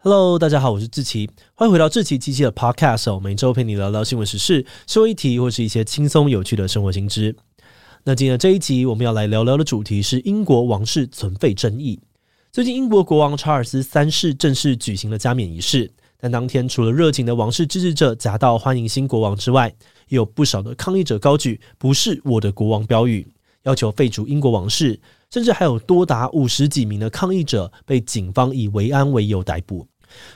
Hello，大家好，我是志奇，欢迎回到志祺七七的 Podcast 哦，每周陪你聊聊新闻时事、社会议题或是一些轻松有趣的生活新知。那今天的这一集我们要来聊聊的主题是英国王室存废争议。最近，英国国王查尔斯三世正式举行了加冕仪式。但当天，除了热情的王室支持者夹道欢迎新国王之外，也有不少的抗议者高举“不是我的国王”标语，要求废除英国王室，甚至还有多达五十几名的抗议者被警方以维安为由逮捕。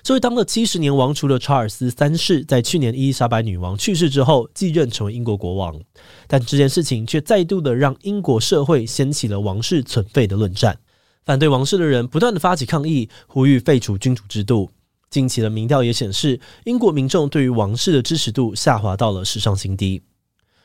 这位当了七十年王储的查尔斯三世，在去年伊丽莎白女王去世之后继任成为英国国王，但这件事情却再度的让英国社会掀起了王室存废的论战，反对王室的人不断的发起抗议，呼吁废除君主制度。近期的民调也显示，英国民众对于王室的支持度下滑到了史上新低。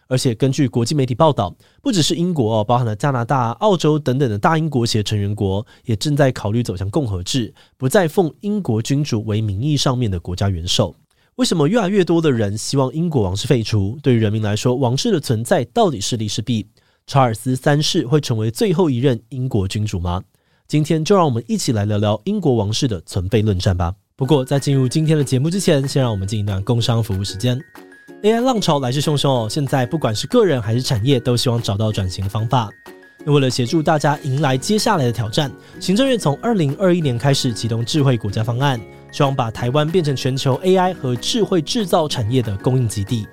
而且，根据国际媒体报道，不只是英国哦，包含了加拿大、澳洲等等的大英国协成员国，也正在考虑走向共和制，不再奉英国君主为名义上面的国家元首。为什么越来越多的人希望英国王室废除？对于人民来说，王室的存在到底是利是弊？查尔斯三世会成为最后一任英国君主吗？今天就让我们一起来聊聊英国王室的存废论战吧。不过，在进入今天的节目之前，先让我们进一段工商服务时间。AI 浪潮来势汹汹哦，现在不管是个人还是产业，都希望找到转型的方法。那为了协助大家迎来接下来的挑战，行政院从二零二一年开始启动智慧国家方案，希望把台湾变成全球 AI 和智慧制造产业的供应基地。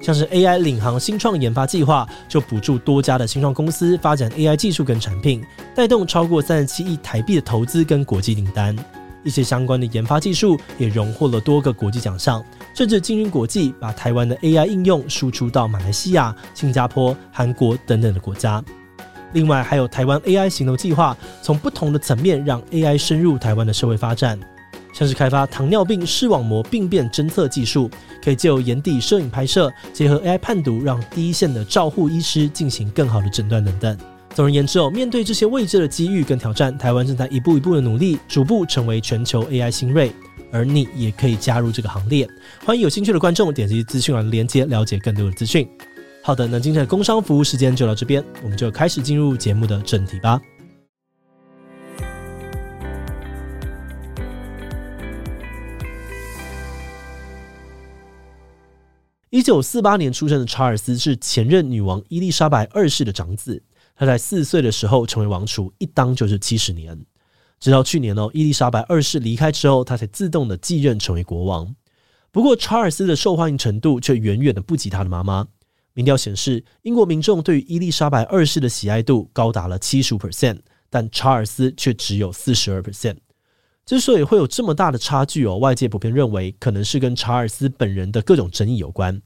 像是 AI 领航新创研发计划，就补助多家的新创公司发展 AI 技术跟产品，带动超过三十七亿台币的投资跟国际订单。一些相关的研发技术也荣获了多个国际奖项，甚至进军国际，把台湾的 AI 应用输出到马来西亚、新加坡、韩国等等的国家。另外，还有台湾 AI 行动计划，从不同的层面让 AI 深入台湾的社会发展，像是开发糖尿病视网膜病变侦测技术，可以借由眼底摄影拍摄，结合 AI 判读，让第一线的照护医师进行更好的诊断等等。总而言之哦，面对这些未知的机遇跟挑战，台湾正在一步一步的努力，逐步成为全球 AI 新锐。而你也可以加入这个行列。欢迎有兴趣的观众点击资讯栏的链接，了解更多的资讯。好的，那今天的工商服务时间就到这边，我们就开始进入节目的正题吧。一九四八年出生的查尔斯是前任女王伊丽莎白二世的长子。他在四岁的时候成为王储，一当就是七十年。直到去年哦，伊丽莎白二世离开之后，他才自动的继任成为国王。不过，查尔斯的受欢迎程度却远远的不及他的妈妈。民调显示，英国民众对于伊丽莎白二世的喜爱度高达了七十五 percent，但查尔斯却只有四十二 percent。之所以会有这么大的差距哦，外界普遍认为可能是跟查尔斯本人的各种争议有关。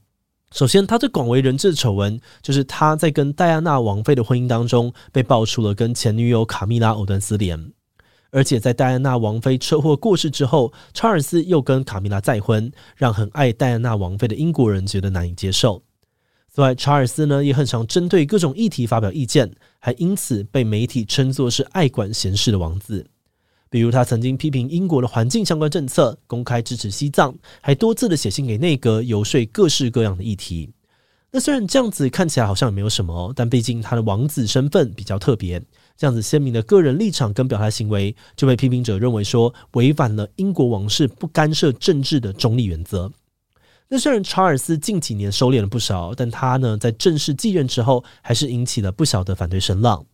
首先，他最广为人知的丑闻就是他在跟戴安娜王妃的婚姻当中被爆出了跟前女友卡米拉藕断丝连，而且在戴安娜王妃车祸过世之后，查尔斯又跟卡米拉再婚，让很爱戴安娜王妃的英国人觉得难以接受。此外，查尔斯呢也很常针对各种议题发表意见，还因此被媒体称作是爱管闲事的王子。比如，他曾经批评英国的环境相关政策，公开支持西藏，还多次的写信给内阁游说各式各样的议题。那虽然这样子看起来好像也没有什么，但毕竟他的王子身份比较特别，这样子鲜明的个人立场跟表态行为，就被批评者认为说违反了英国王室不干涉政治的中立原则。那虽然查尔斯近几年收敛了不少，但他呢在正式继任之后，还是引起了不小的反对声浪。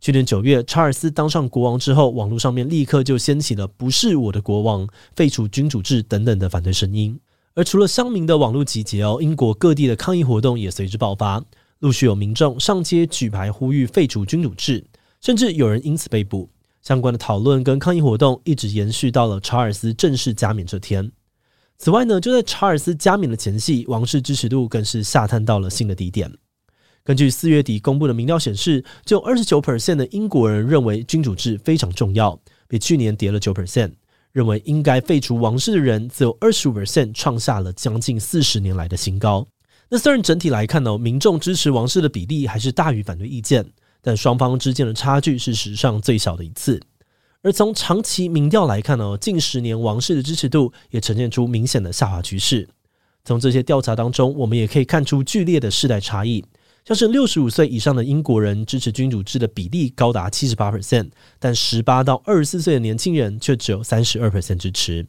去年九月，查尔斯当上国王之后，网络上面立刻就掀起了“不是我的国王”、废除君主制等等的反对声音。而除了乡民的网络集结哦，英国各地的抗议活动也随之爆发，陆续有民众上街举牌呼吁废除君主制，甚至有人因此被捕。相关的讨论跟抗议活动一直延续到了查尔斯正式加冕这天。此外呢，就在查尔斯加冕的前夕，王室支持度更是下探到了新的低点。根据四月底公布的民调显示，只有二十九 percent 的英国人认为君主制非常重要，比去年跌了九 percent。认为应该废除王室的人只有二十五 percent，创下了将近四十年来的新高。那虽然整体来看呢，民众支持王室的比例还是大于反对意见，但双方之间的差距是史上最小的一次。而从长期民调来看呢，近十年王室的支持度也呈现出明显的下滑趋势。从这些调查当中，我们也可以看出剧烈的世代差异。像是六十五岁以上的英国人支持君主制的比例高达七十八 percent，但十八到二十四岁的年轻人却只有三十二 percent 支持。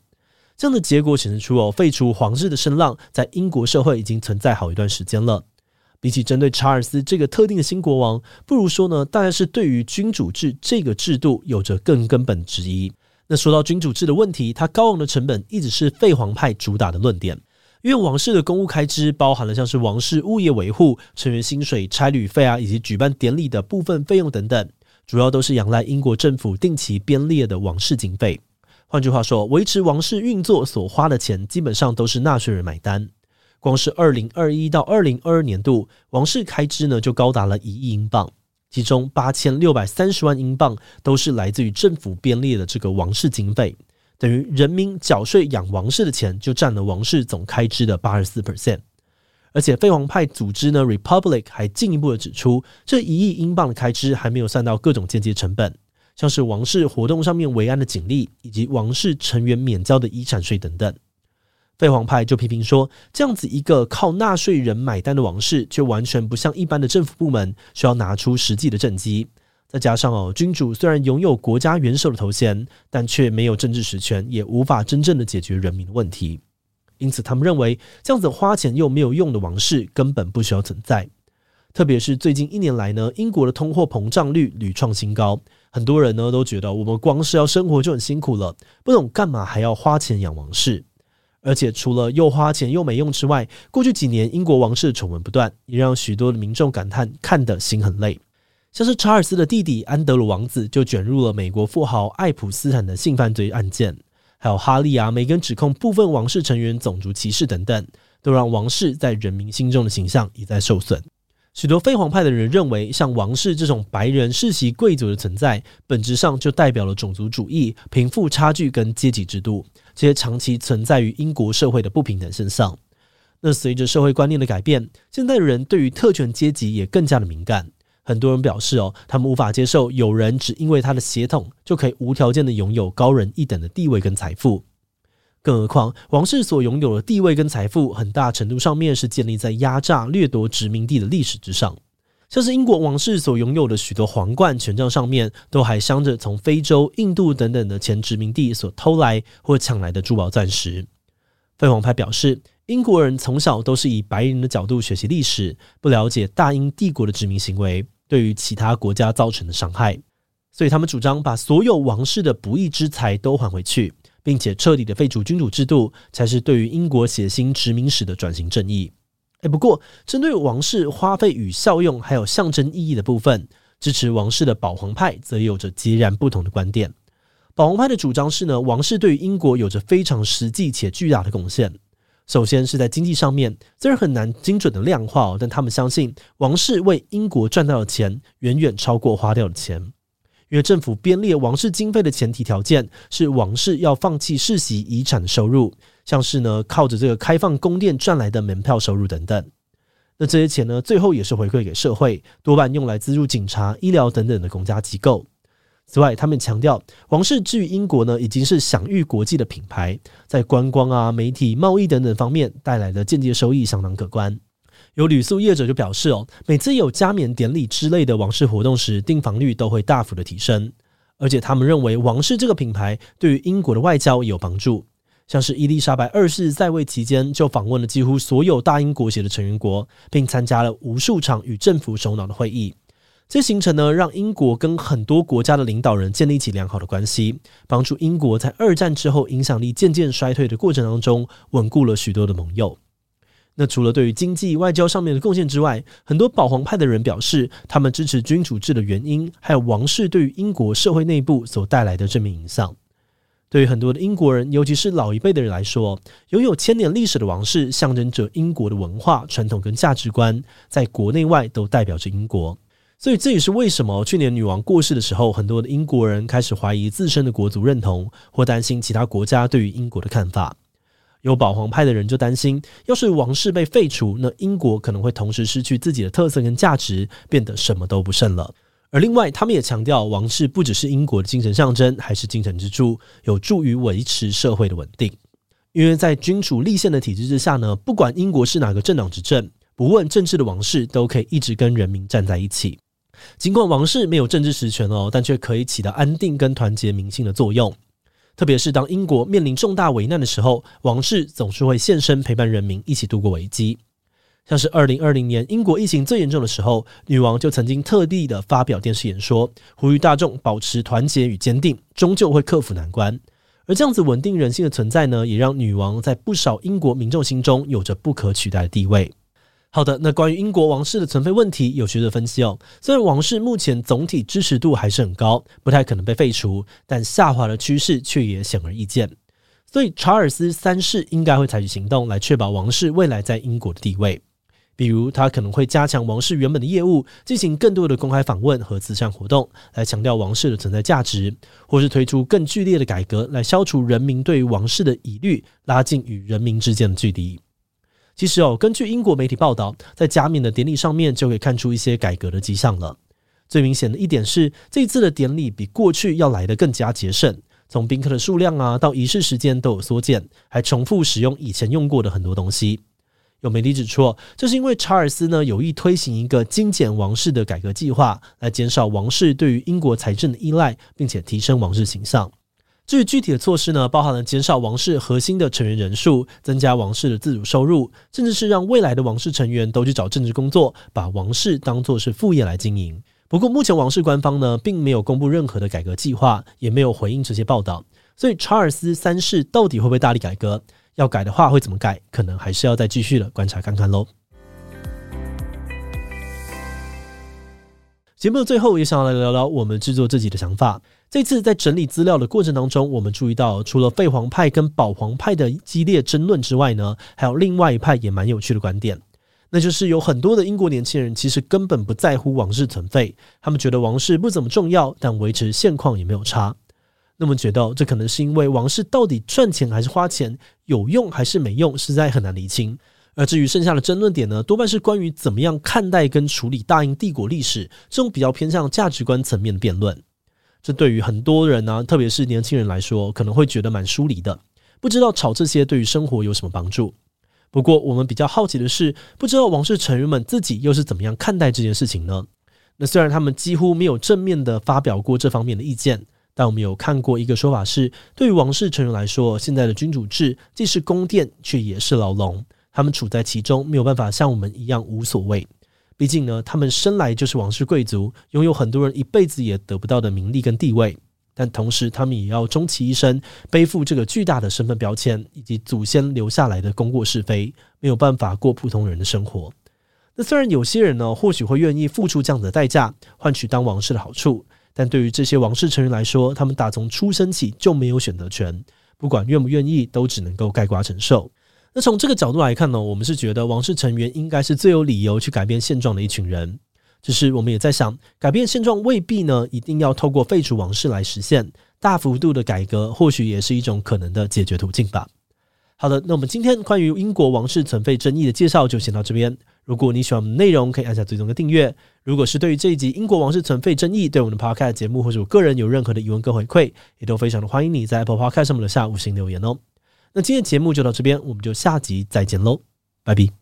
这样的结果显示出哦，废除皇室的声浪在英国社会已经存在好一段时间了。比起针对查尔斯这个特定的新国王，不如说呢，大概是对于君主制这个制度有着更根本的质疑。那说到君主制的问题，它高昂的成本一直是废皇派主打的论点。因为王室的公务开支包含了像是王室物业维护、成员薪水、差旅费啊，以及举办典礼的部分费用等等，主要都是仰赖英国政府定期编列的王室经费。换句话说，维持王室运作所花的钱，基本上都是纳税人买单。光是二零二一到二零二二年度，王室开支呢就高达了一亿英镑，其中八千六百三十万英镑都是来自于政府编列的这个王室经费。等于人民缴税养王室的钱，就占了王室总开支的八十四 percent。而且废皇派组织呢，Republic 还进一步的指出，这一亿英镑的开支还没有算到各种间接成本，像是王室活动上面维安的警力，以及王室成员免交的遗产税等等。废皇派就批评说，这样子一个靠纳税人买单的王室，却完全不像一般的政府部门，需要拿出实际的政绩。再加上哦，君主虽然拥有国家元首的头衔，但却没有政治实权，也无法真正的解决人民的问题。因此，他们认为这样子花钱又没有用的王室根本不需要存在。特别是最近一年来呢，英国的通货膨胀率屡创新高，很多人呢都觉得我们光是要生活就很辛苦了，不懂干嘛还要花钱养王室。而且除了又花钱又没用之外，过去几年英国王室的丑闻不断，也让许多的民众感叹看得心很累。像是查尔斯的弟弟安德鲁王子就卷入了美国富豪爱普斯坦的性犯罪案件，还有哈利啊、梅根指控部分王室成员种族歧视等等，都让王室在人民心中的形象一再受损。许多非皇派的人认为，像王室这种白人世袭贵族的存在，本质上就代表了种族主义、贫富差距跟阶级制度这些长期存在于英国社会的不平等现象。那随着社会观念的改变，现在人对于特权阶级也更加的敏感。很多人表示哦，他们无法接受有人只因为他的血统就可以无条件的拥有高人一等的地位跟财富。更何况，王室所拥有的地位跟财富，很大程度上面是建立在压榨、掠夺殖民地的历史之上。像是英国王室所拥有的许多皇冠、权杖上面，都还镶着从非洲、印度等等的前殖民地所偷来或抢来的珠宝钻石。废皇派表示，英国人从小都是以白人的角度学习历史，不了解大英帝国的殖民行为。对于其他国家造成的伤害，所以他们主张把所有王室的不义之财都还回去，并且彻底的废除君主制度，才是对于英国血腥殖民史的转型正义。诶，不过针对王室花费与效用还有象征意义的部分，支持王室的保皇派则有着截然不同的观点。保皇派的主张是呢，王室对于英国有着非常实际且巨大的贡献。首先是在经济上面，虽然很难精准的量化哦，但他们相信王室为英国赚到的钱远远超过花掉的钱，因为政府编列王室经费的前提条件是王室要放弃世袭遗产的收入，像是呢靠着这个开放宫殿赚来的门票收入等等。那这些钱呢，最后也是回馈给社会，多半用来资助警察、医疗等等的公家机构。此外，他们强调，王室至于英国呢，已经是享誉国际的品牌，在观光啊、媒体、贸易等等方面带来的间接收益相当可观。有旅宿业者就表示哦，每次有加冕典礼之类的王室活动时，订房率都会大幅的提升。而且他们认为，王室这个品牌对于英国的外交也有帮助。像是伊丽莎白二世在位期间，就访问了几乎所有大英国协的成员国，并参加了无数场与政府首脑的会议。这行程呢，让英国跟很多国家的领导人建立起良好的关系，帮助英国在二战之后影响力渐渐衰退的过程当中，稳固了许多的盟友。那除了对于经济外交上面的贡献之外，很多保皇派的人表示，他们支持君主制的原因，还有王室对于英国社会内部所带来的正面影响。对于很多的英国人，尤其是老一辈的人来说，拥有千年历史的王室，象征着英国的文化传统跟价值观，在国内外都代表着英国。所以这也是为什么去年女王过世的时候，很多的英国人开始怀疑自身的国族认同，或担心其他国家对于英国的看法。有保皇派的人就担心，要是王室被废除，那英国可能会同时失去自己的特色跟价值，变得什么都不剩了。而另外，他们也强调，王室不只是英国的精神象征，还是精神支柱，有助于维持社会的稳定。因为在君主立宪的体制之下呢，不管英国是哪个政党执政，不问政治的王室都可以一直跟人民站在一起。尽管王室没有政治实权哦，但却可以起到安定跟团结民心的作用。特别是当英国面临重大危难的时候，王室总是会现身陪伴人民一起度过危机。像是二零二零年英国疫情最严重的时候，女王就曾经特地的发表电视演说，呼吁大众保持团结与坚定，终究会克服难关。而这样子稳定人心的存在呢，也让女王在不少英国民众心中有着不可取代的地位。好的，那关于英国王室的存废问题，有学者分析哦。虽然王室目前总体支持度还是很高，不太可能被废除，但下滑的趋势却也显而易见。所以查尔斯三世应该会采取行动来确保王室未来在英国的地位，比如他可能会加强王室原本的业务，进行更多的公开访问和慈善活动，来强调王室的存在价值，或是推出更剧烈的改革，来消除人民对于王室的疑虑，拉近与人民之间的距离。其实哦，根据英国媒体报道，在加冕的典礼上面就可以看出一些改革的迹象了。最明显的一点是，这次的典礼比过去要来得更加节省，从宾客的数量啊到仪式时间都有缩减，还重复使用以前用过的很多东西。有媒体指出，这是因为查尔斯呢有意推行一个精简王室的改革计划，来减少王室对于英国财政的依赖，并且提升王室形象。至于具体的措施呢，包含了减少王室核心的成员人数，增加王室的自主收入，甚至是让未来的王室成员都去找政治工作，把王室当作是副业来经营。不过，目前王室官方呢，并没有公布任何的改革计划，也没有回应这些报道。所以，查尔斯三世到底会不会大力改革？要改的话，会怎么改？可能还是要再继续的观察看看喽。节目的最后，也想要来聊聊我们制作自己的想法。这次在整理资料的过程当中，我们注意到，除了废皇派跟保皇派的激烈争论之外呢，还有另外一派也蛮有趣的观点，那就是有很多的英国年轻人其实根本不在乎王室存废，他们觉得王室不怎么重要，但维持现况也没有差。那么觉得这可能是因为王室到底赚钱还是花钱，有用还是没用，实在很难厘清。而至于剩下的争论点呢，多半是关于怎么样看待跟处理大英帝国历史这种比较偏向价值观层面的辩论。这对于很多人呢、特别是年轻人来说，可能会觉得蛮疏离的，不知道吵这些对于生活有什么帮助。不过，我们比较好奇的是，不知道王室成员们自己又是怎么样看待这件事情呢？那虽然他们几乎没有正面的发表过这方面的意见，但我们有看过一个说法是，对于王室成员来说，现在的君主制既是宫殿，却也是牢笼，他们处在其中，没有办法像我们一样无所谓。毕竟呢，他们生来就是王室贵族，拥有很多人一辈子也得不到的名利跟地位。但同时，他们也要终其一生背负这个巨大的身份标签，以及祖先留下来的功过是非，没有办法过普通人的生活。那虽然有些人呢，或许会愿意付出这样的代价，换取当王室的好处，但对于这些王室成员来说，他们打从出生起就没有选择权，不管愿不愿意，都只能够概括承受。那从这个角度来看呢，我们是觉得王室成员应该是最有理由去改变现状的一群人。只是我们也在想，改变现状未必呢一定要透过废除王室来实现，大幅度的改革或许也是一种可能的解决途径吧。好的，那我们今天关于英国王室存废争议的介绍就先到这边。如果你喜欢我们内容，可以按下追踪的订阅。如果是对于这一集英国王室存废争议，对我们的 Podcast 节目或者我个人有任何的疑问跟回馈，也都非常的欢迎你在 Apple Podcast 上面留下五星留言哦。那今天节目就到这边，我们就下集再见喽，拜拜。